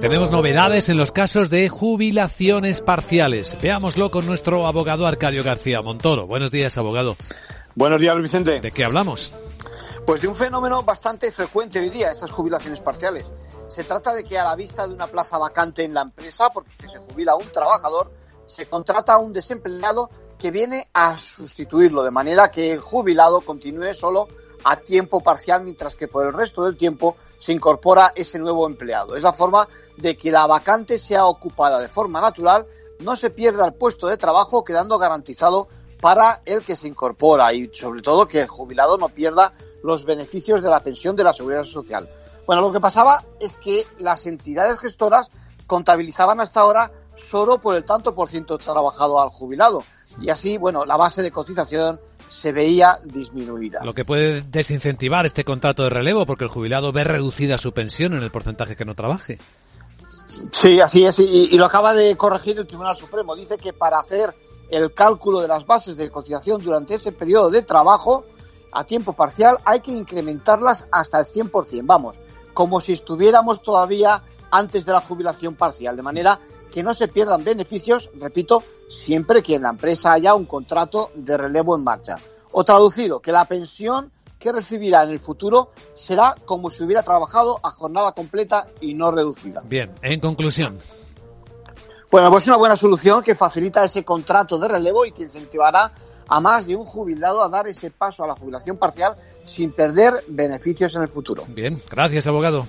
Tenemos novedades en los casos de jubilaciones parciales. Veámoslo con nuestro abogado Arcadio García Montoro. Buenos días, abogado. Buenos días, Vicente. ¿De qué hablamos? Pues de un fenómeno bastante frecuente hoy día, esas jubilaciones parciales. Se trata de que a la vista de una plaza vacante en la empresa, porque se jubila un trabajador, se contrata a un desempleado que viene a sustituirlo, de manera que el jubilado continúe solo a tiempo parcial, mientras que por el resto del tiempo se incorpora ese nuevo empleado. Es la forma de que la vacante sea ocupada de forma natural, no se pierda el puesto de trabajo, quedando garantizado para el que se incorpora y sobre todo que el jubilado no pierda los beneficios de la pensión de la seguridad social. Bueno, lo que pasaba es que las entidades gestoras contabilizaban hasta ahora solo por el tanto por ciento trabajado al jubilado y así, bueno, la base de cotización se veía disminuida. Lo que puede desincentivar este contrato de relevo porque el jubilado ve reducida su pensión en el porcentaje que no trabaje. Sí, así es, y, y lo acaba de corregir el Tribunal Supremo. Dice que para hacer el cálculo de las bases de cotización durante ese periodo de trabajo a tiempo parcial hay que incrementarlas hasta el 100%, vamos, como si estuviéramos todavía antes de la jubilación parcial, de manera que no se pierdan beneficios, repito, siempre que en la empresa haya un contrato de relevo en marcha. O traducido, que la pensión que recibirá en el futuro será como si hubiera trabajado a jornada completa y no reducida. Bien, en conclusión. Bueno, pues una buena solución que facilita ese contrato de relevo y que incentivará a más de un jubilado a dar ese paso a la jubilación parcial sin perder beneficios en el futuro. Bien, gracias abogado.